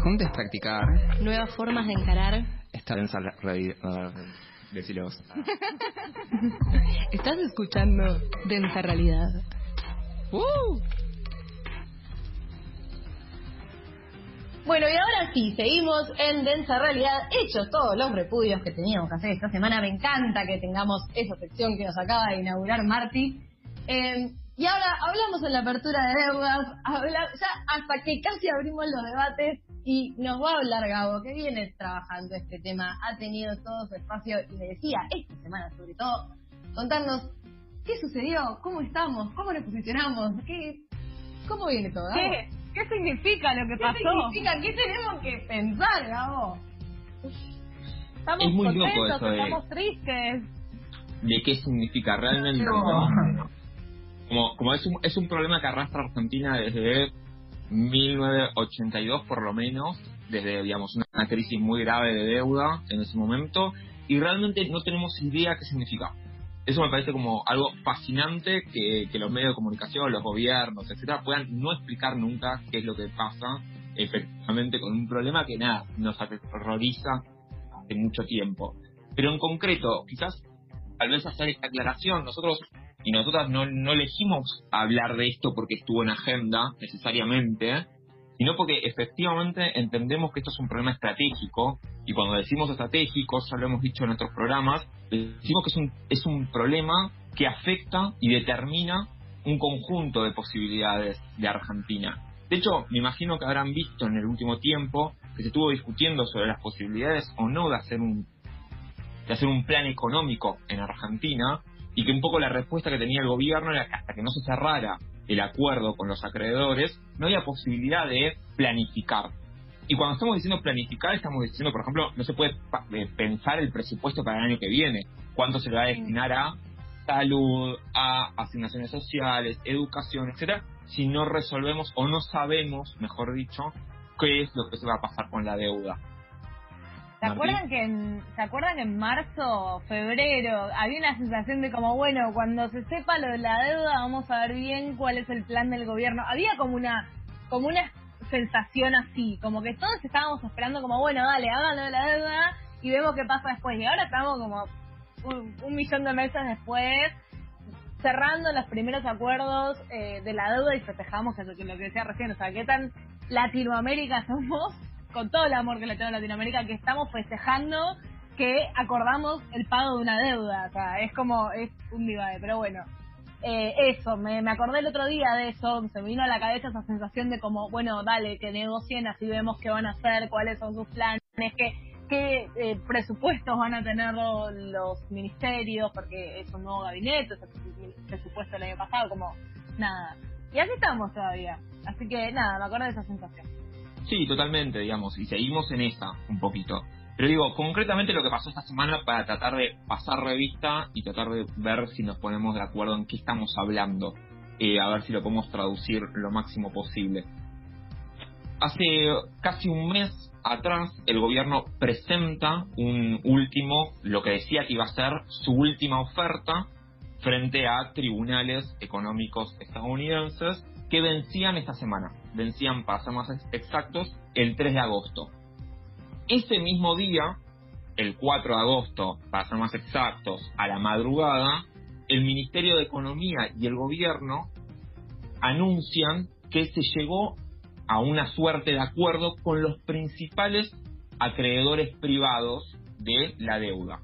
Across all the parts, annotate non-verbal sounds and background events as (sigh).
juntes practicar. Nuevas formas de encarar. Esta densa realidad. Decilo vos. (laughs) Estás escuchando Densa Realidad. ¡Uh! Bueno, y ahora sí, seguimos en Densa Realidad, hechos todos los repudios que teníamos que hacer esta semana. Me encanta que tengamos esa sección que nos acaba de inaugurar Marty. Eh, y ahora hablamos en la apertura de deudas, habla, ya hasta que casi abrimos los debates y nos va a hablar Gabo, que viene trabajando este tema, ha tenido todo su espacio y me decía, esta semana sobre todo, contarnos qué sucedió, cómo estamos, cómo nos posicionamos, qué, cómo viene todo. Gabo? ¿Qué? ¿Qué significa lo que ¿Qué pasó? significa? ¿Qué tenemos que pensar, Gabo? Estamos Es muy loco contentos, eso de- estamos tristes. ¿De qué significa realmente? Como, como es, un, es un problema que arrastra Argentina desde 1982 por lo menos, desde digamos una crisis muy grave de deuda en ese momento, y realmente no tenemos idea qué significa. Eso me parece como algo fascinante que, que los medios de comunicación, los gobiernos, etcétera, puedan no explicar nunca qué es lo que pasa efectivamente con un problema que nada, nos aterroriza hace mucho tiempo. Pero en concreto, quizás tal vez hacer esta aclaración, nosotros y nosotras no, no elegimos hablar de esto porque estuvo en agenda necesariamente, sino porque efectivamente entendemos que esto es un problema estratégico y cuando decimos estratégico, ya lo hemos dicho en otros programas, decimos que es un, es un problema que afecta y determina un conjunto de posibilidades de Argentina. De hecho, me imagino que habrán visto en el último tiempo que se estuvo discutiendo sobre las posibilidades o no de hacer un de hacer un plan económico en Argentina y que un poco la respuesta que tenía el gobierno era que hasta que no se cerrara el acuerdo con los acreedores, no había posibilidad de planificar. Y cuando estamos diciendo planificar, estamos diciendo, por ejemplo, no se puede eh, pensar el presupuesto para el año que viene, cuánto se le va a destinar a salud, a asignaciones sociales, educación, etcétera, si no resolvemos o no sabemos, mejor dicho, qué es lo que se va a pasar con la deuda. ¿Se acuerdan, que en, ¿Se acuerdan que en marzo, febrero, había una sensación de como, bueno, cuando se sepa lo de la deuda, vamos a ver bien cuál es el plan del gobierno? Había como una, como una sensación así, como que todos estábamos esperando como, bueno, dale, háganlo de la deuda y vemos qué pasa después. Y ahora estamos como un, un millón de meses después, cerrando los primeros acuerdos eh, de la deuda y festejamos eso que lo que decía recién, o sea, qué tan Latinoamérica (laughs) somos, con todo el amor que le tengo a Latinoamérica, que estamos festejando que acordamos el pago de una deuda, o sea, es como, es un divague, pero bueno. Eh, eso, me, me acordé el otro día de eso, se me vino a la cabeza esa sensación de como, bueno, dale, que negocien, así vemos qué van a hacer, cuáles son sus planes, qué, qué eh, presupuestos van a tener lo- los ministerios, porque es un nuevo gabinete, es el presupuesto del año pasado, como nada. Y así estamos todavía. Así que nada, me acuerdo de esa sensación. Sí, totalmente, digamos, y seguimos en esa un poquito. Pero digo, concretamente lo que pasó esta semana para tratar de pasar revista y tratar de ver si nos ponemos de acuerdo en qué estamos hablando, eh, a ver si lo podemos traducir lo máximo posible. Hace casi un mes atrás el gobierno presenta un último, lo que decía que iba a ser su última oferta frente a tribunales económicos estadounidenses que vencían esta semana. Vencían, para ser más ex- exactos, el 3 de agosto. Ese mismo día, el 4 de agosto, para ser más exactos, a la madrugada, el Ministerio de Economía y el gobierno anuncian que se llegó a una suerte de acuerdo con los principales acreedores privados de la deuda.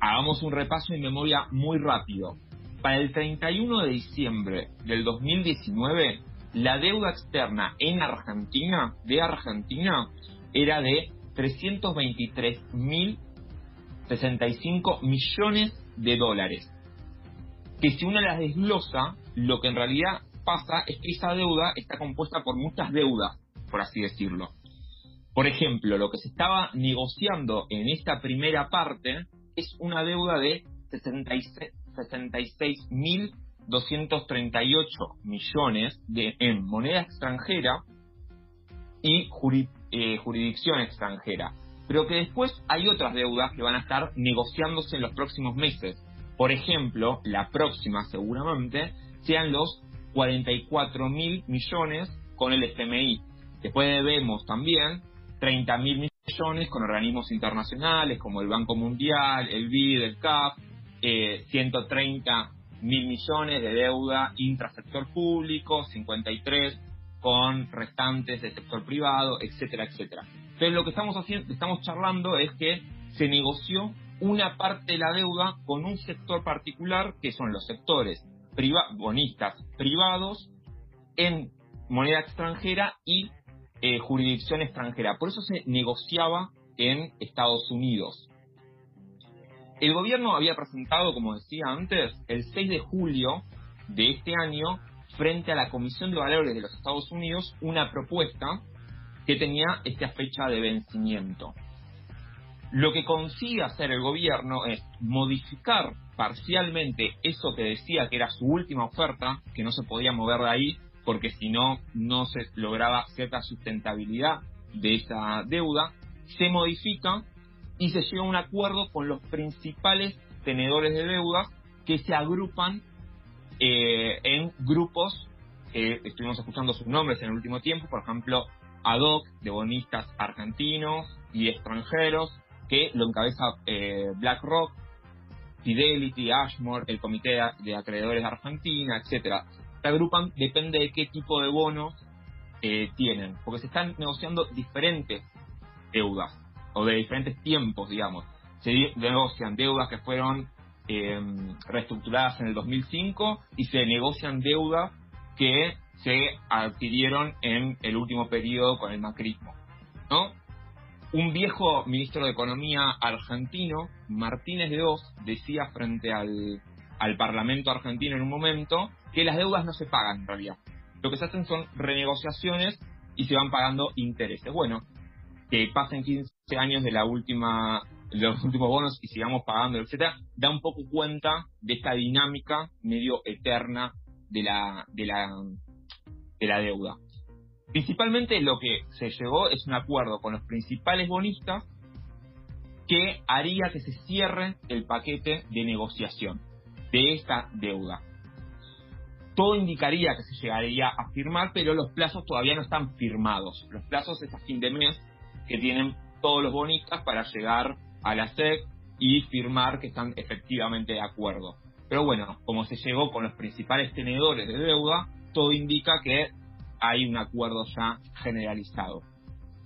Hagamos un repaso en memoria muy rápido. Para el 31 de diciembre del 2019, la deuda externa en Argentina, de Argentina, era de 323.065 millones de dólares. Que si uno las desglosa, lo que en realidad pasa es que esa deuda está compuesta por muchas deudas, por así decirlo. Por ejemplo, lo que se estaba negociando en esta primera parte es una deuda de 66 66.238 millones de, en moneda extranjera y eh, jurisdicción extranjera. Pero que después hay otras deudas que van a estar negociándose en los próximos meses. Por ejemplo, la próxima seguramente sean los 44 mil millones con el FMI. Después debemos también 30 mil millones con organismos internacionales como el Banco Mundial, el BID, el CAF, eh, 130 mil millones de deuda intrasector público, 53 con restantes del sector privado, etcétera, etcétera. Entonces lo que estamos haciendo, estamos charlando es que se negoció una parte de la deuda con un sector particular que son los sectores bonistas privados en moneda extranjera y eh, jurisdicción extranjera. Por eso se negociaba en Estados Unidos. El gobierno había presentado, como decía antes, el 6 de julio de este año, frente a la Comisión de Valores de los Estados Unidos, una propuesta que tenía esta fecha de vencimiento. Lo que consigue hacer el gobierno es modificar parcialmente eso que decía que era su última oferta, que no se podía mover de ahí, porque si no, no se lograba cierta sustentabilidad de esa deuda, se modifica y se llega a un acuerdo con los principales tenedores de deuda que se agrupan eh, en grupos, estuvimos escuchando sus nombres en el último tiempo, por ejemplo, ADOC, de bonistas argentinos y extranjeros, que lo encabeza eh, BlackRock, Fidelity, Ashmore, el Comité de Acreedores de Argentina, etcétera. Se agrupan depende de qué tipo de bonos eh, tienen, porque se están negociando diferentes deudas o de diferentes tiempos, digamos. Se negocian deudas que fueron em, reestructuradas en el 2005 y se negocian deudas que se adquirieron en el último periodo con el macrismo, ¿no? Un viejo ministro de Economía argentino, Martínez de Oz, decía frente al, al Parlamento argentino en un momento que las deudas no se pagan en realidad. Lo que se hacen son renegociaciones y se van pagando intereses. Bueno, que pasen 15 años de la última de los últimos bonos y sigamos pagando, etcétera, da un poco cuenta de esta dinámica medio eterna de la de la de la deuda. Principalmente lo que se llegó es un acuerdo con los principales bonistas que haría que se cierre el paquete de negociación de esta deuda todo indicaría que se llegaría a firmar, pero los plazos todavía no están firmados. Los plazos es a fin de mes que tienen todos los bonistas para llegar a la SEC y firmar que están efectivamente de acuerdo. Pero bueno, como se llegó con los principales tenedores de deuda, todo indica que hay un acuerdo ya generalizado.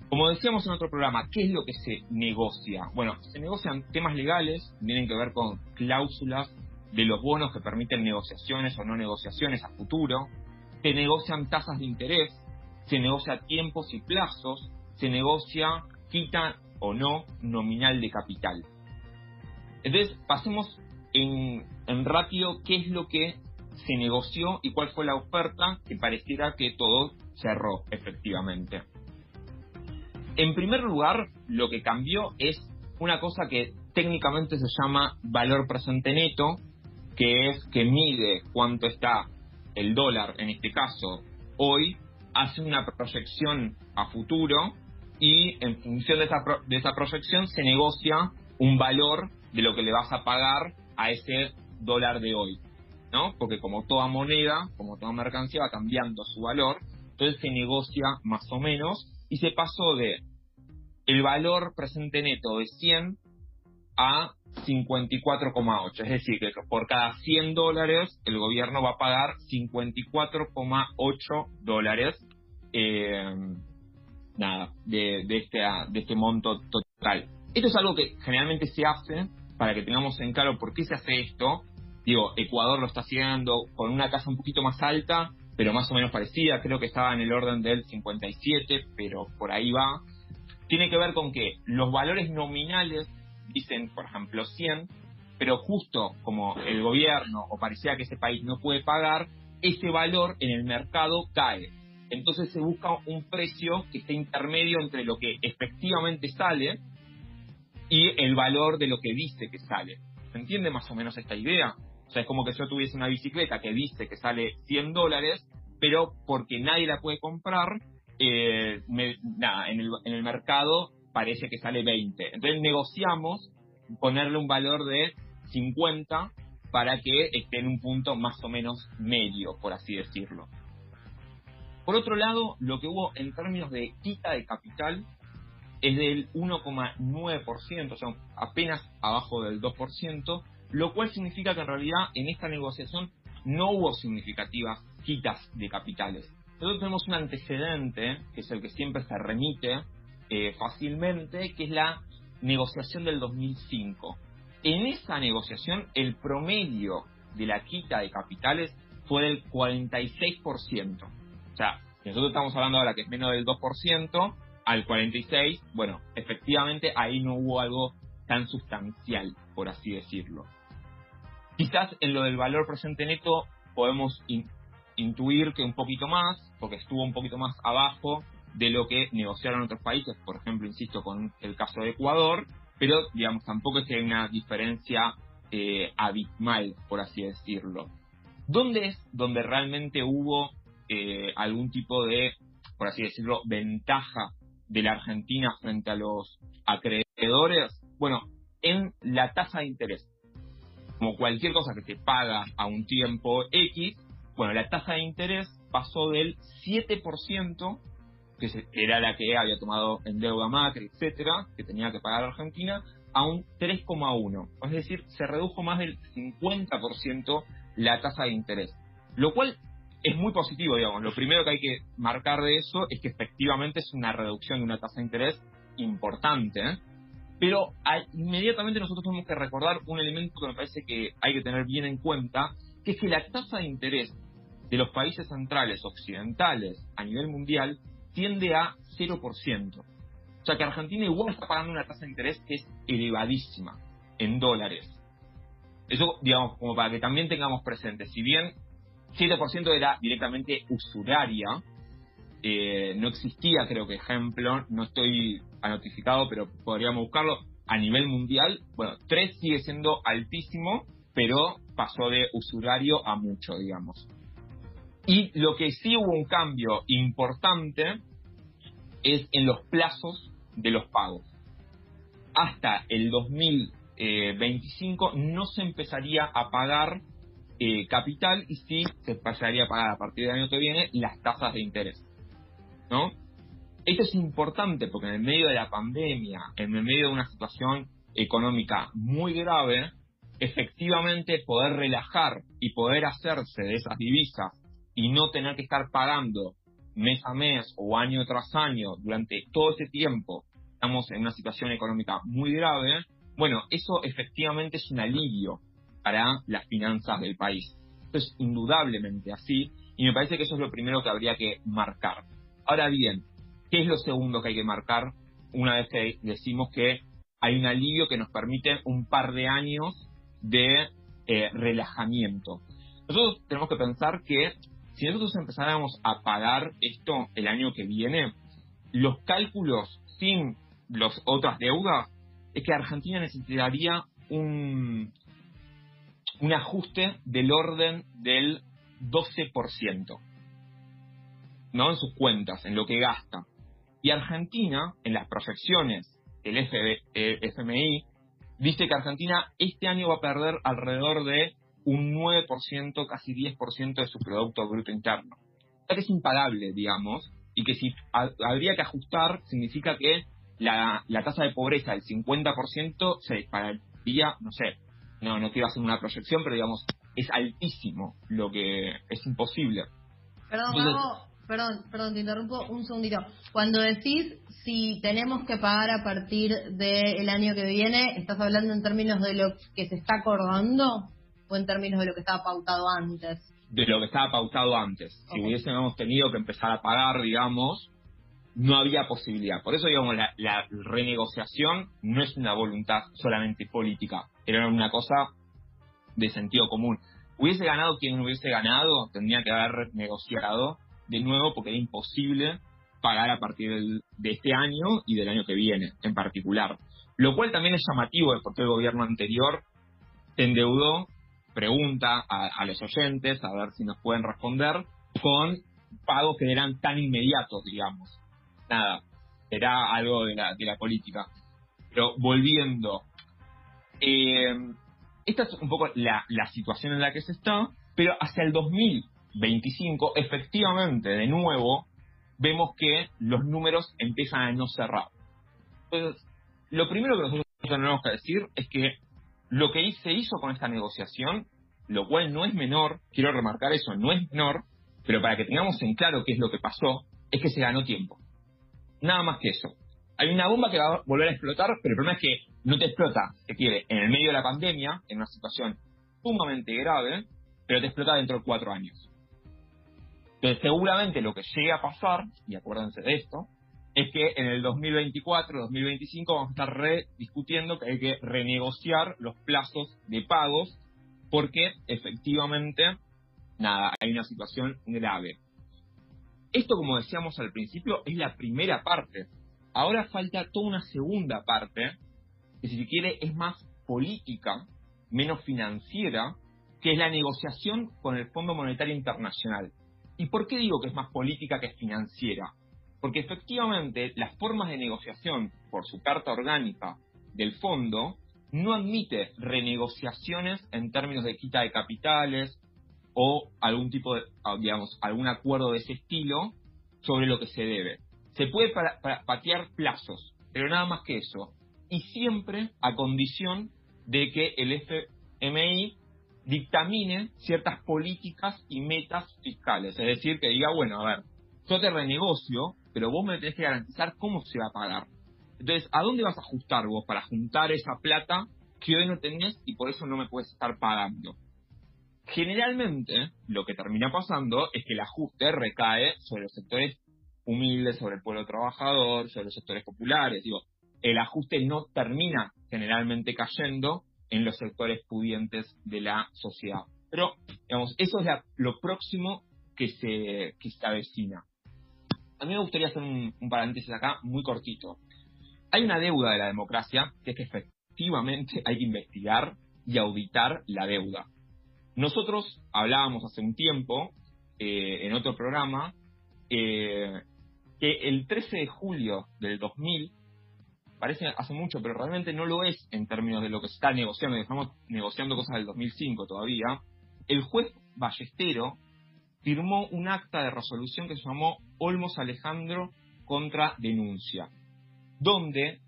Como decíamos en otro programa, ¿qué es lo que se negocia? Bueno, se negocian temas legales, tienen que ver con cláusulas de los bonos que permiten negociaciones o no negociaciones a futuro, se negocian tasas de interés, se negocia tiempos y plazos, se negocia quita o no nominal de capital. Entonces, pasemos en, en rápido qué es lo que se negoció y cuál fue la oferta que pareciera que todo cerró efectivamente. En primer lugar, lo que cambió es una cosa que técnicamente se llama valor presente neto, que es que mide cuánto está el dólar, en este caso, hoy, hace una proyección a futuro y en función de esa, de esa proyección se negocia un valor de lo que le vas a pagar a ese dólar de hoy, ¿no? Porque como toda moneda, como toda mercancía va cambiando su valor, entonces se negocia más o menos y se pasó de el valor presente neto de 100 a 54,8. Es decir, que por cada 100 dólares el gobierno va a pagar 54,8 dólares eh, nada, de, de, este, de este monto total. Esto es algo que generalmente se hace para que tengamos en claro por qué se hace esto. Digo, Ecuador lo está haciendo con una casa un poquito más alta, pero más o menos parecida. Creo que estaba en el orden del 57, pero por ahí va. Tiene que ver con que los valores nominales dicen, por ejemplo, 100, pero justo como el gobierno o parecía que ese país no puede pagar, ese valor en el mercado cae. Entonces se busca un precio que esté intermedio entre lo que efectivamente sale y el valor de lo que dice que sale. ¿Se entiende más o menos esta idea? O sea, es como que yo tuviese una bicicleta que dice que sale 100 dólares, pero porque nadie la puede comprar, eh, nada, en el, en el mercado parece que sale 20. Entonces negociamos ponerle un valor de 50 para que esté en un punto más o menos medio, por así decirlo. Por otro lado, lo que hubo en términos de quita de capital es del 1,9%, o sea, apenas abajo del 2%, lo cual significa que en realidad en esta negociación no hubo significativas quitas de capitales. Nosotros tenemos un antecedente, que es el que siempre se remite eh, fácilmente, que es la negociación del 2005. En esa negociación, el promedio de la quita de capitales fue del 46%. O sea, nosotros estamos hablando ahora que es menos del 2%, al 46%, bueno, efectivamente ahí no hubo algo tan sustancial, por así decirlo. Quizás en lo del valor presente neto podemos intuir que un poquito más, porque estuvo un poquito más abajo de lo que negociaron otros países, por ejemplo, insisto, con el caso de Ecuador, pero digamos, tampoco es que hay una diferencia eh, abismal, por así decirlo. ¿Dónde es donde realmente hubo eh, algún tipo de, por así decirlo, ventaja de la Argentina frente a los acreedores? Bueno, en la tasa de interés. Como cualquier cosa que se paga a un tiempo X, bueno, la tasa de interés pasó del 7%, que era la que había tomado en deuda Macri, etcétera, que tenía que pagar Argentina, a un 3,1. Es decir, se redujo más del 50% la tasa de interés. Lo cual es muy positivo, digamos. Lo primero que hay que marcar de eso es que efectivamente es una reducción de una tasa de interés importante. ¿eh? Pero inmediatamente nosotros tenemos que recordar un elemento que me parece que hay que tener bien en cuenta, que es que la tasa de interés de los países centrales occidentales a nivel mundial tiende a 0%. O sea que Argentina igual está pagando una tasa de interés que es elevadísima en dólares. Eso, digamos, como para que también tengamos presente, si bien 7% era directamente usuraria, eh, no existía, creo que ejemplo, no estoy notificado, pero podríamos buscarlo a nivel mundial. Bueno, 3 sigue siendo altísimo, pero pasó de usurario a mucho, digamos. Y lo que sí hubo un cambio importante es en los plazos de los pagos. Hasta el 2025 no se empezaría a pagar eh, capital y sí se empezaría a pagar a partir del año que viene las tasas de interés. ¿No? Esto es importante porque en el medio de la pandemia, en el medio de una situación económica muy grave, efectivamente poder relajar y poder hacerse de esas divisas y no tener que estar pagando mes a mes o año tras año durante todo ese tiempo, estamos en una situación económica muy grave, bueno, eso efectivamente es un alivio para las finanzas del país. Esto es indudablemente así y me parece que eso es lo primero que habría que marcar. Ahora bien, ¿qué es lo segundo que hay que marcar una vez que decimos que hay un alivio que nos permite un par de años de eh, relajamiento? Nosotros tenemos que pensar que si nosotros empezáramos a pagar esto el año que viene, los cálculos sin las otras deudas es que Argentina necesitaría un, un ajuste del orden del 12%, ¿no? En sus cuentas, en lo que gasta. Y Argentina, en las proyecciones del FMI, eh, dice que Argentina este año va a perder alrededor de un 9%, casi 10% de su Producto Bruto Interno. O sea que es impagable, digamos, y que si habría que ajustar, significa que la, tasa de pobreza del 50% se dispararía, no sé, no, no quiero hacer una proyección, pero digamos, es altísimo, lo que es imposible. Perdón, perdón, perdón, te interrumpo un segundito. Cuando decís si tenemos que pagar a partir del año que viene, ¿estás hablando en términos de lo que se está acordando? o en términos de lo que estaba pautado antes? De lo que estaba pautado antes. Si hubiésemos tenido que empezar a pagar, digamos, no había posibilidad. Por eso, digamos, la, la, renegociación no es una voluntad solamente política, era una cosa de sentido común. Hubiese ganado quien hubiese ganado, tendría que haber negociado de nuevo porque era imposible pagar a partir de este año y del año que viene en particular. Lo cual también es llamativo porque el gobierno anterior endeudó pregunta a, los oyentes, a ver si nos pueden responder, con pagos que eran tan inmediatos, digamos. Nada, era algo de la, de la política. Pero volviendo, eh, esta es un poco la, la situación en la que se está, pero hacia el 2000, 2025, efectivamente, de nuevo, vemos que los números empiezan a no cerrar. Entonces, lo primero que nosotros tenemos que decir es que lo que se hizo con esta negociación, lo cual no es menor, quiero remarcar eso, no es menor, pero para que tengamos en claro qué es lo que pasó, es que se ganó tiempo. Nada más que eso. Hay una bomba que va a volver a explotar, pero el problema es que no te explota, se quiere, en el medio de la pandemia, en una situación sumamente grave, pero te explota dentro de cuatro años. Entonces, seguramente lo que llegue a pasar, y acuérdense de esto, es que en el 2024, 2025 vamos a estar rediscutiendo que hay que renegociar los plazos de pagos porque efectivamente, nada, hay una situación grave. Esto, como decíamos al principio, es la primera parte. Ahora falta toda una segunda parte, que si se quiere es más política, menos financiera, que es la negociación con el Fondo Monetario Internacional. ¿Y por qué digo que es más política que financiera? Porque efectivamente las formas de negociación por su carta orgánica del fondo no admite renegociaciones en términos de quita de capitales o algún tipo de, ah, digamos, algún acuerdo de ese estilo sobre lo que se debe. Se puede patear plazos, pero nada más que eso. Y siempre a condición de que el FMI dictamine ciertas políticas y metas fiscales. Es decir, que diga, bueno, a ver, yo te renegocio, pero vos me tenés que garantizar cómo se va a pagar. Entonces, ¿a dónde vas a ajustar vos para juntar esa plata que hoy no tenés y por eso no me puedes estar pagando? Generalmente, lo que termina pasando es que el ajuste recae sobre los sectores humildes, sobre el pueblo trabajador, sobre los sectores populares. Digo, el ajuste no termina generalmente cayendo en los sectores pudientes de la sociedad. Pero, digamos, eso es lo próximo que se, que se avecina. A mí me gustaría hacer un, paréntesis acá muy cortito. Hay una deuda de la democracia que es que efectivamente hay que investigar y auditar la deuda. Nosotros hablábamos hace un tiempo, eh, en otro programa, eh, que el 13 de julio del 2000 parece hace mucho, pero realmente no lo es en términos de lo que se está negociando, estamos negociando cosas del 2005 todavía, el juez Ballestero firmó un acta de resolución que se llamó Olmos Alejandro contra denuncia, donde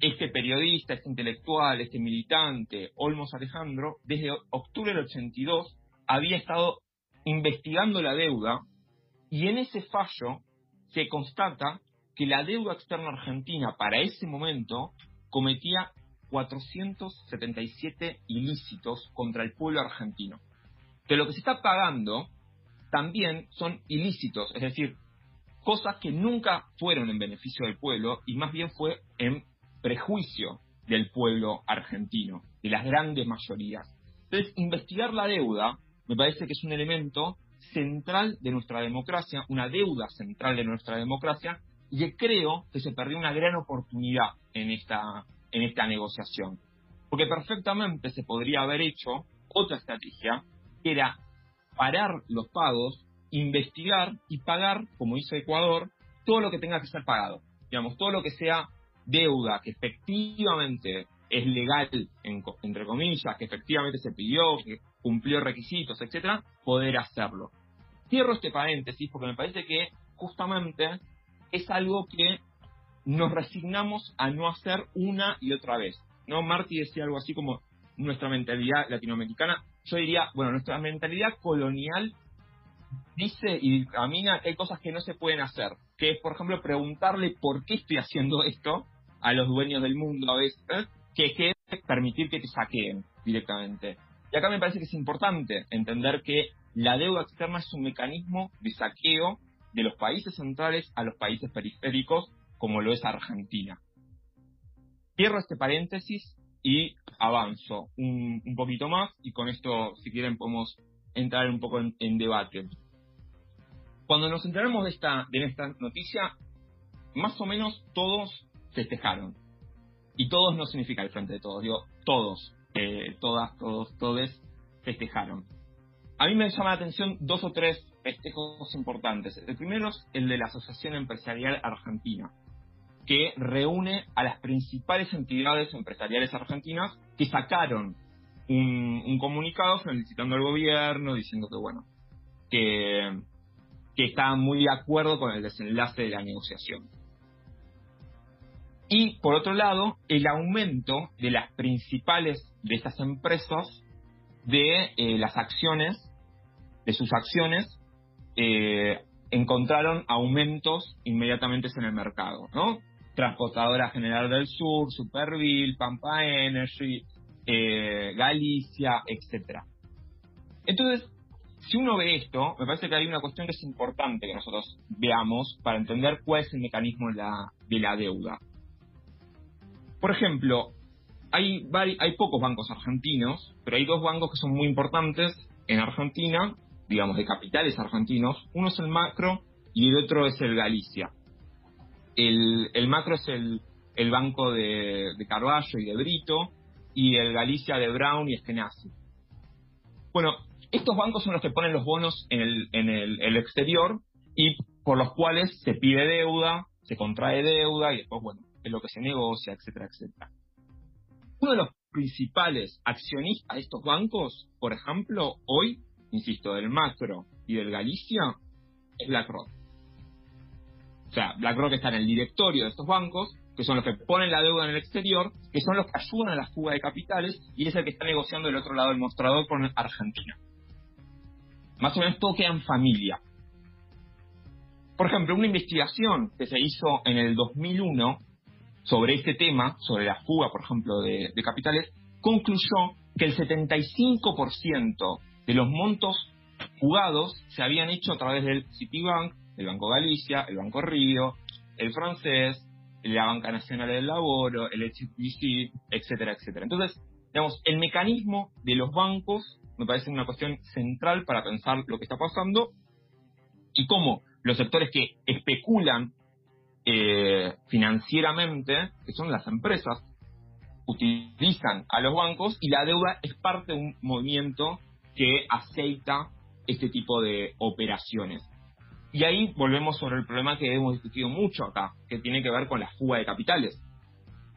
este periodista, este intelectual, este militante, Olmos Alejandro, desde octubre del 82 había estado investigando la deuda y en ese fallo se constata que la deuda externa argentina para ese momento cometía 477 ilícitos contra el pueblo argentino. De lo que se está pagando también son ilícitos, es decir, cosas que nunca fueron en beneficio del pueblo y más bien fue en prejuicio del pueblo argentino, de las grandes mayorías. Entonces, investigar la deuda me parece que es un elemento central de nuestra democracia, una deuda central de nuestra democracia, y creo que se perdió una gran oportunidad en esta, en esta negociación. Porque perfectamente se podría haber hecho otra estrategia, que era parar los pagos, investigar y pagar, como hizo Ecuador, todo lo que tenga que ser pagado. Digamos, todo lo que sea deuda que efectivamente es legal, entre comillas, que efectivamente se pidió, que cumplió requisitos, etcétera, poder hacerlo. Cierro este paréntesis porque me parece que justamente es algo que nos resignamos a no hacer una y otra vez. ¿no? Marty decía algo así como nuestra mentalidad latinoamericana. Yo diría, bueno, nuestra mentalidad colonial dice y camina que hay cosas que no se pueden hacer. Que es, por ejemplo, preguntarle por qué estoy haciendo esto a los dueños del mundo a veces, que es permitir que te saqueen directamente. Y acá me parece que es importante entender que la deuda externa es un mecanismo de saqueo de los países centrales a los países periféricos, como lo es Argentina. Cierro este paréntesis y avanzo un, poquito más y con esto, si quieren, podemos entrar un poco en, debate. Cuando nos enteramos de esta, de esta noticia, más o menos todos festejaron. Y todos no significa el frente de todos, digo, todos, todas, todos, todes festejaron. A mí me llama la atención dos o tres festejos importantes. El primero es el de la Asociación Empresarial Argentina, que reúne a las principales entidades empresariales argentinas que sacaron un, comunicado felicitando al gobierno, diciendo que, bueno, que, que estaban muy de acuerdo con el desenlace de la negociación. Y por otro lado, el aumento de las principales de estas empresas de eh, las acciones, de sus acciones, eh, encontraron aumentos inmediatamente en el mercado, ¿no? Transportadora General del Sur, Superville, Pampa Energy, eh, Galicia, etcétera. Entonces, si uno ve esto, me parece que hay una cuestión que es importante que nosotros veamos para entender cuál es el mecanismo de la deuda. Por ejemplo, hay, hay pocos bancos argentinos, pero hay dos bancos que son muy importantes en Argentina, digamos, de capitales argentinos. Uno es el Macro y el otro es el Galicia. El, Macro es el, el banco de, de, y de Brito, y el Galicia de Brown y Eskenazi. Bueno, estos bancos son los que ponen los bonos en el, en el exterior y por los cuales se pide deuda, se contrae deuda y después, bueno, es lo que se negocia, etcétera, etcétera. Uno de los principales accionistas de estos bancos, por ejemplo, hoy, insisto, del Macro y del Galicia, es BlackRock. O sea, BlackRock está en el directorio de estos bancos, que son los que ponen la deuda en el exterior, que son los que ayudan a la fuga de capitales, y es el que está negociando del otro lado del mostrador con Argentina. Más o menos todo queda en familia. Por ejemplo, una investigación que se hizo en el 2001 sobre este tema, sobre la fuga, por ejemplo, de, capitales, concluyó que el 75% de los montos fugados se habían hecho a través del Citibank, el Banco Galicia, el Banco Río, el francés, la Banca Nacional del Laboro, el HSBC, etcétera, etcétera. Entonces, digamos, el mecanismo de los bancos me parece una cuestión central para pensar lo que está pasando y cómo los sectores que especulan eh, financieramente, que son las empresas, utilizan a los bancos y la deuda es parte de un movimiento que aceita este tipo de operaciones. Y ahí volvemos sobre el problema que hemos discutido mucho acá, que tiene que ver con la fuga de capitales.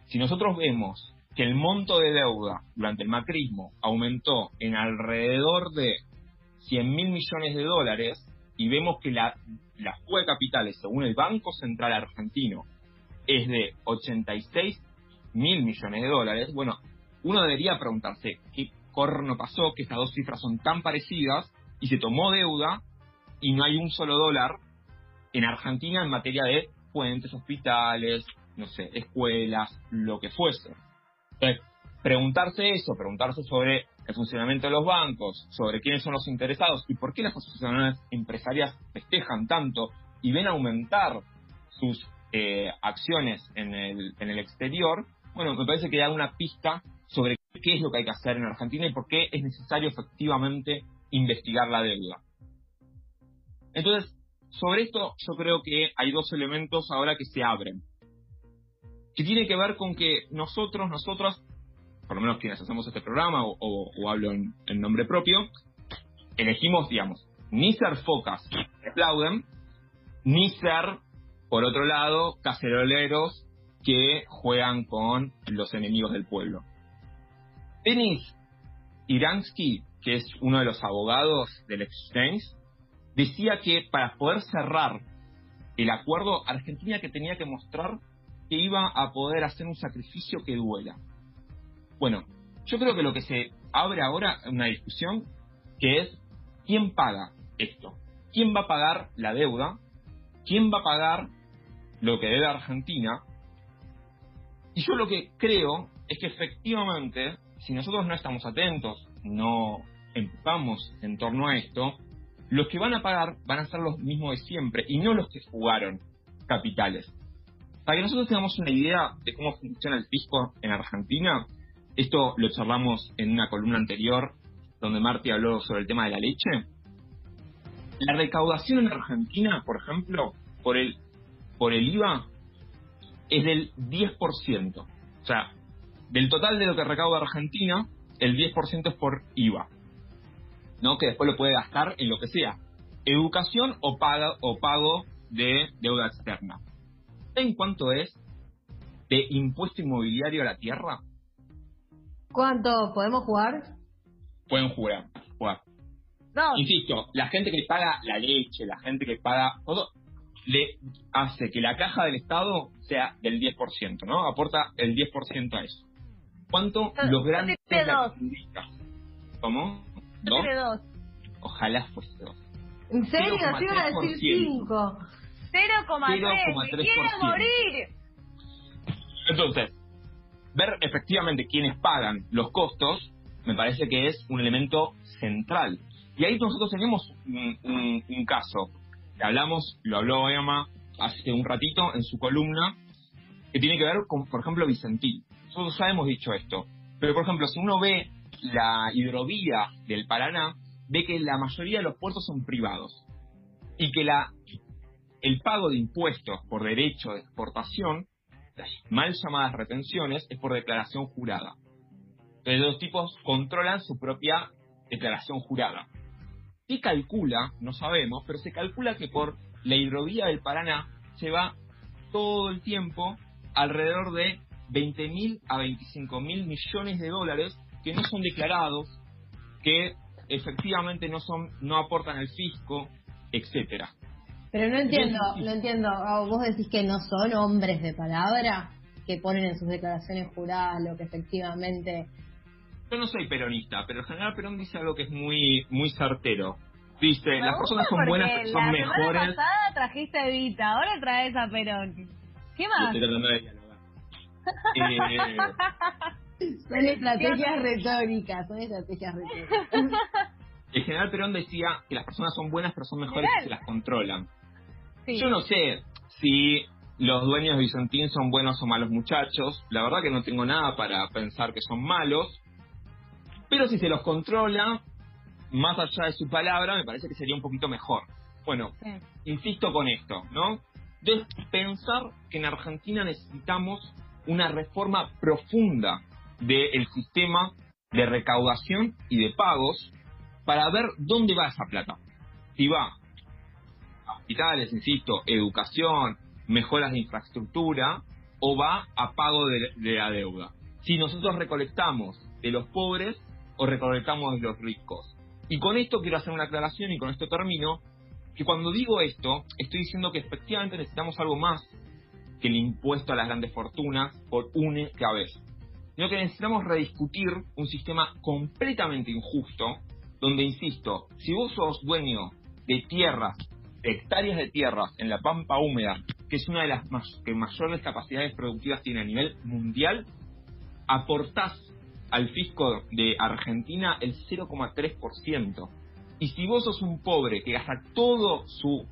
Si nosotros vemos que el monto de deuda durante el macrismo aumentó en alrededor de 100 mil millones de dólares y vemos que la la fuga de capitales, según el Banco Central Argentino, es de 86 mil millones de dólares, bueno, uno debería preguntarse qué corno pasó, que estas dos cifras son tan parecidas y se tomó deuda y no hay un solo dólar en Argentina en materia de puentes, hospitales, no sé, escuelas, lo que fuese. Entonces, preguntarse eso, preguntarse sobre el funcionamiento de los bancos, sobre quiénes son los interesados y por qué las asociaciones empresarias festejan tanto y ven aumentar sus eh, acciones en el, en el exterior, bueno, me parece que da una pista sobre qué es lo que hay que hacer en Argentina y por qué es necesario efectivamente investigar la deuda. Entonces, sobre esto yo creo que hay dos elementos ahora que se abren, que tiene que ver con que nosotros, nosotras por lo menos quienes hacemos este programa o, hablo en, nombre propio, elegimos, digamos, ni ser focas que aplauden, ni ser, por otro lado, caceroleros que juegan con los enemigos del pueblo. Denis Iransky, que es uno de los abogados del exchange, decía que para poder cerrar el acuerdo, Argentina que tenía que mostrar que iba a poder hacer un sacrificio que duela. Bueno, yo creo que lo que se abre ahora es una discusión que es quién paga esto, quién va a pagar la deuda, quién va a pagar lo que debe Argentina. Y yo lo que creo es que efectivamente, si nosotros no estamos atentos, no empujamos en torno a esto, los que van a pagar van a ser los mismos de siempre y no los que jugaron capitales. Para que nosotros tengamos una idea de cómo funciona el fisco en Argentina, esto lo charlamos en una columna anterior donde Marty habló sobre el tema de la leche. La recaudación en Argentina, por ejemplo, por el, por el IVA es del 10%. O sea, del total de lo que recauda Argentina, el 10% es por IVA. ¿no? Que después lo puede gastar en lo que sea. Educación o, paga, o pago de deuda externa. ¿En cuánto es de impuesto inmobiliario a la tierra? ¿Cuánto podemos jugar? Pueden jugar. jugar. Dos. Insisto, la gente que paga la leche, la gente que paga todo, le hace que la caja del Estado sea del 10%, ¿no? Aporta el 10% a eso. ¿Cuánto Yo- los yo grandes tiré dos. ¿Cómo? Yo ¿Dos? dos. Ojalá fuese dos. ¿En serio? Te iba a 0,3%. decir 5. 0,3. Me 0,3%. quiero morir. Entonces, ver efectivamente quiénes pagan los costos me parece que es un elemento central. Y ahí nosotros tenemos un, un- caso que hablamos, lo habló Emma hace un ratito en su columna, que tiene que ver con, por ejemplo, Vicentín. Nosotros ya hemos dicho esto, pero por ejemplo, si uno ve la hidrovía del Paraná, ve que la mayoría de los puertos son privados y que la el pago de impuestos por derecho de exportación, las mal llamadas retenciones, es por declaración jurada. Entonces los tipos controlan su propia declaración jurada. ¿Qué calcula? No sabemos, pero se calcula que por la hidrovía del Paraná se va todo el tiempo alrededor de 20.000 a 25.000 millones de dólares que no son declarados, que efectivamente no son, no aportan al fisco, etcétera. Pero no entiendo, no entiendo. Ah, Vos decís que no son hombres de palabra que ponen en sus declaraciones juradas lo que efectivamente. Yo no soy peronista, pero el general Perón dice algo que es muy muy certero. Dice, Me las personas son buenas, son La mejores. semana pasada trajiste a Evita, ahora traes a Perón. ¿Qué más? Estoy tratando de dialogar. Eh, (laughs) Son estrategias retóricas, son estrategias retóricas. el general Perón decía que las personas son buenas, pero son mejores General. si las controlan. Sí. Yo no sé si los dueños de Vicentín son buenos o malos muchachos. La verdad que no tengo nada para pensar que son malos. Pero si se los controla, más allá de su palabra, me parece que sería un poquito mejor. Bueno, Sí. insisto con esto, ¿no? De pensar que en Argentina necesitamos una reforma profunda del sistema de recaudación y de pagos para ver dónde va esa plata. Si va hospitales, insisto, educación, mejoras de infraestructura, o va a pago de, la deuda. Si nosotros recolectamos de los pobres o recolectamos de los ricos. Y con esto quiero hacer una aclaración y con esto termino, que cuando digo esto, estoy diciendo que efectivamente necesitamos algo más que el impuesto a las grandes fortunas por única vez. Sino que necesitamos rediscutir un sistema completamente injusto, donde, insisto, si vos sos dueño de tierras, hectáreas de tierras en la pampa húmeda, que es una de las más, que mayores capacidades productivas tiene a nivel mundial, aportás al fisco de Argentina el 0,3%. Y si vos sos un pobre que gasta todo su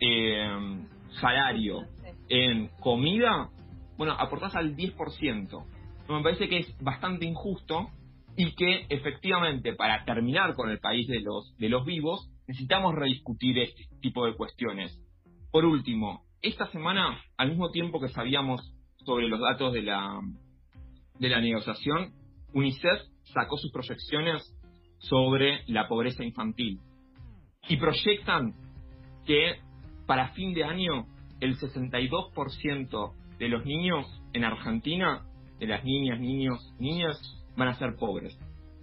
eh, salario en comida, bueno, aportás al 10%. Me parece que es bastante injusto y que efectivamente para terminar con el país de los, de los vivos necesitamos rediscutir este tipo de cuestiones. Por último, esta semana, al mismo tiempo que sabíamos sobre los datos de la, de la negociación, UNICEF sacó sus proyecciones sobre la pobreza infantil y proyectan que para fin de año el 62% de los niños en Argentina, de las niñas, niños, niñas, van a ser pobres.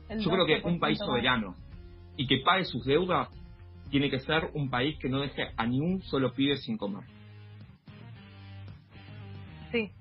Yo creo que 12% un país soberano y que pague sus deudas tiene que ser un país que no deje a ni un solo pibe sin comer. Sí,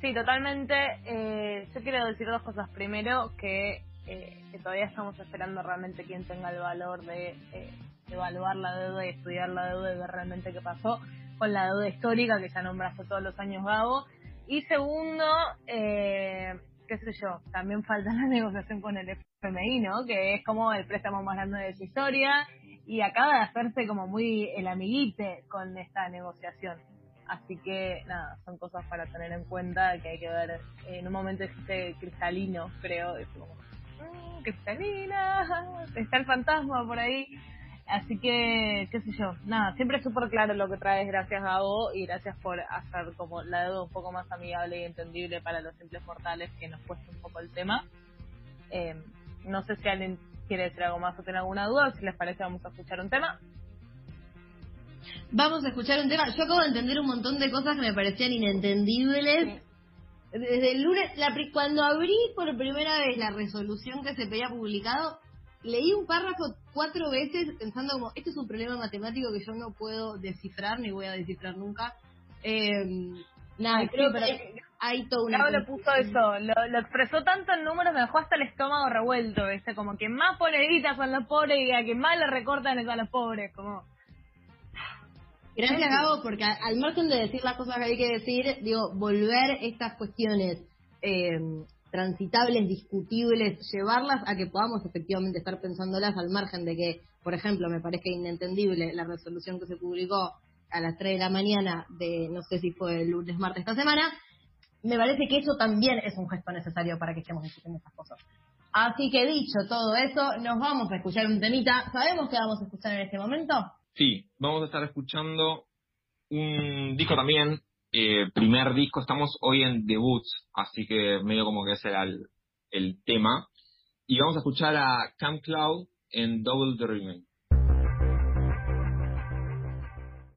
sí, totalmente. Eh, yo quiero decir dos cosas. Primero, que, eh, que todavía estamos esperando realmente quien tenga el valor de eh, evaluar la deuda y estudiar la deuda y ver realmente qué pasó con la deuda histórica que ya nombraste todos los años Gabo. Y segundo, eh, qué sé yo, también falta la (laughs) negociación con el FMI, ¿no? Que es como el préstamo más grande de su historia y acaba de hacerse como muy el amiguite con esta negociación. Así que, nada, son cosas para tener en cuenta que hay que ver. En un momento existe cristalino, creo, es como, "Mm, cristalina, (laughs) está el fantasma por ahí. Así que, qué sé yo, nada, siempre súper claro lo que traes, gracias Gabo, y gracias por hacer como la deuda un poco más amigable y entendible para los simples mortales que nos cuesta un poco el tema. Eh, no sé si alguien quiere decir algo más o tiene alguna duda, o si les parece vamos a escuchar un tema. Vamos a escuchar un tema. Yo acabo de entender un montón de cosas que me parecían inentendibles. Desde el lunes, la cuando abrí por primera vez la resolución que se pedía publicado, leí un párrafo cuatro veces pensando como, este es un problema matemático que yo no puedo descifrar ni voy a descifrar nunca. Eh, nada, creo que hay todo una... Claro, le puso eso, lo, expresó tanto en números, me dejó hasta el estómago revuelto, ese como que más poneditas son los pobres y a que más le recortan es a los pobres, como... Gracias, Gabo, porque al margen de decir las cosas que hay que decir, digo, volver estas cuestiones eh, transitables, discutibles, llevarlas a que podamos efectivamente estar pensándolas al margen de que, por ejemplo, me parece inentendible la resolución que se publicó a las 3 de la mañana de, no sé si fue el lunes, martes esta semana, me parece que eso también es un gesto necesario para que estemos discutiendo estas cosas. Así que dicho todo eso, nos vamos a escuchar un temita. ¿Sabemos qué vamos a escuchar en este momento? Sí, vamos a estar escuchando un disco también eh, primer disco, estamos hoy en debuts, así que medio como que ese era el, el tema. Y vamos a escuchar a Camp Cloud en Double Dreaming.